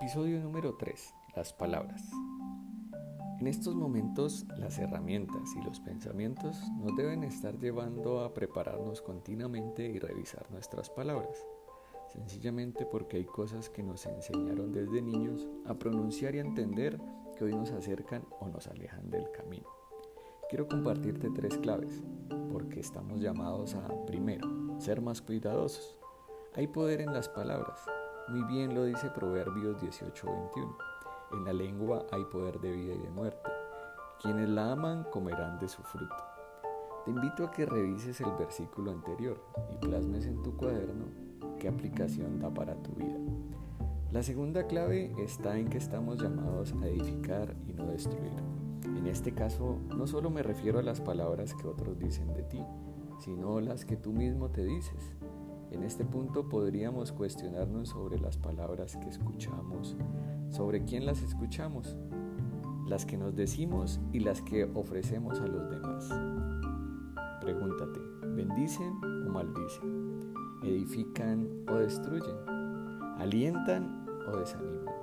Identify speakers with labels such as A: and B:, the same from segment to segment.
A: Episodio número 3. Las palabras. En estos momentos las herramientas y los pensamientos nos deben estar llevando a prepararnos continuamente y revisar nuestras palabras, sencillamente porque hay cosas que nos enseñaron desde niños a pronunciar y a entender que hoy nos acercan o nos alejan del camino. Quiero compartirte tres claves, porque estamos llamados a, primero, ser más cuidadosos. Hay poder en las palabras, muy bien lo dice Proverbios 18:21. En la lengua hay poder de vida y de muerte. Quienes la aman comerán de su fruto. Te invito a que revises el versículo anterior y plasmes en tu cuaderno qué aplicación da para tu vida. La segunda clave está en que estamos llamados a edificar y no destruir. En este caso, no solo me refiero a las palabras que otros dicen de ti, sino las que tú mismo te dices. En este punto podríamos cuestionarnos sobre las palabras que escuchamos, sobre quién las escuchamos, las que nos decimos y las que ofrecemos a los demás. Pregúntate, ¿bendicen o maldicen? ¿Edifican o destruyen? ¿Alientan o desaniman?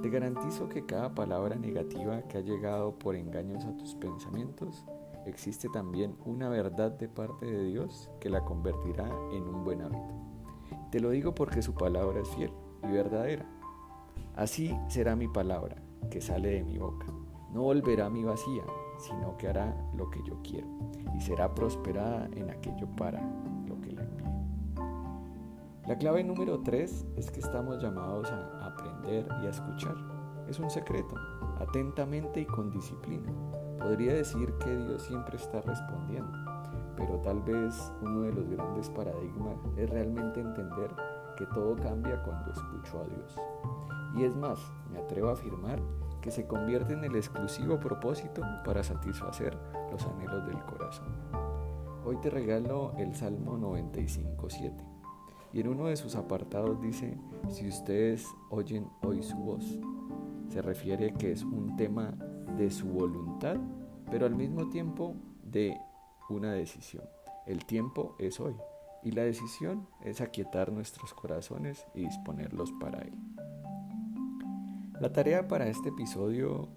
A: Te garantizo que cada palabra negativa que ha llegado por engaños a tus pensamientos existe también una verdad de parte de Dios que la convertirá en un buen hábito. Te lo digo porque su palabra es fiel y verdadera. Así será mi palabra que sale de mi boca. No volverá a mi vacía, sino que hará lo que yo quiero y será prosperada en aquello para lo que la envíe. La clave número 3 es que estamos llamados a aprender y a escuchar. Es un secreto, atentamente y con disciplina Podría decir que Dios siempre está respondiendo, pero tal vez uno de los grandes paradigmas es realmente entender que todo cambia cuando escucho a Dios. Y es más, me atrevo a afirmar que se convierte en el exclusivo propósito para satisfacer los anhelos del corazón. Hoy te regalo el Salmo 95.7 y en uno de sus apartados dice, si ustedes oyen hoy su voz, se refiere que es un tema de su voluntad, pero al mismo tiempo de una decisión. El tiempo es hoy y la decisión es aquietar nuestros corazones y disponerlos para él. La tarea para este episodio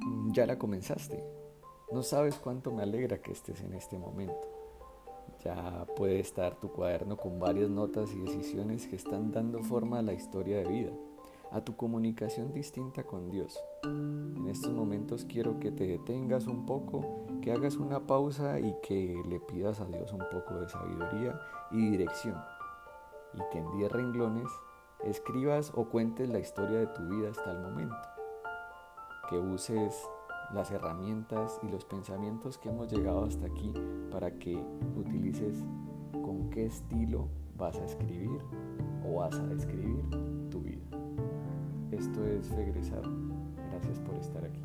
A: mm, ya la comenzaste. No sabes cuánto me alegra que estés en este momento. Ya puede estar tu cuaderno con varias notas y decisiones que están dando forma a la historia de vida a tu comunicación distinta con Dios. En estos momentos quiero que te detengas un poco, que hagas una pausa y que le pidas a Dios un poco de sabiduría y dirección. Y que en 10 renglones escribas o cuentes la historia de tu vida hasta el momento. Que uses las herramientas y los pensamientos que hemos llegado hasta aquí para que utilices con qué estilo vas a escribir o vas a describir tu vida. Esto es Regresar. Gracias por estar aquí.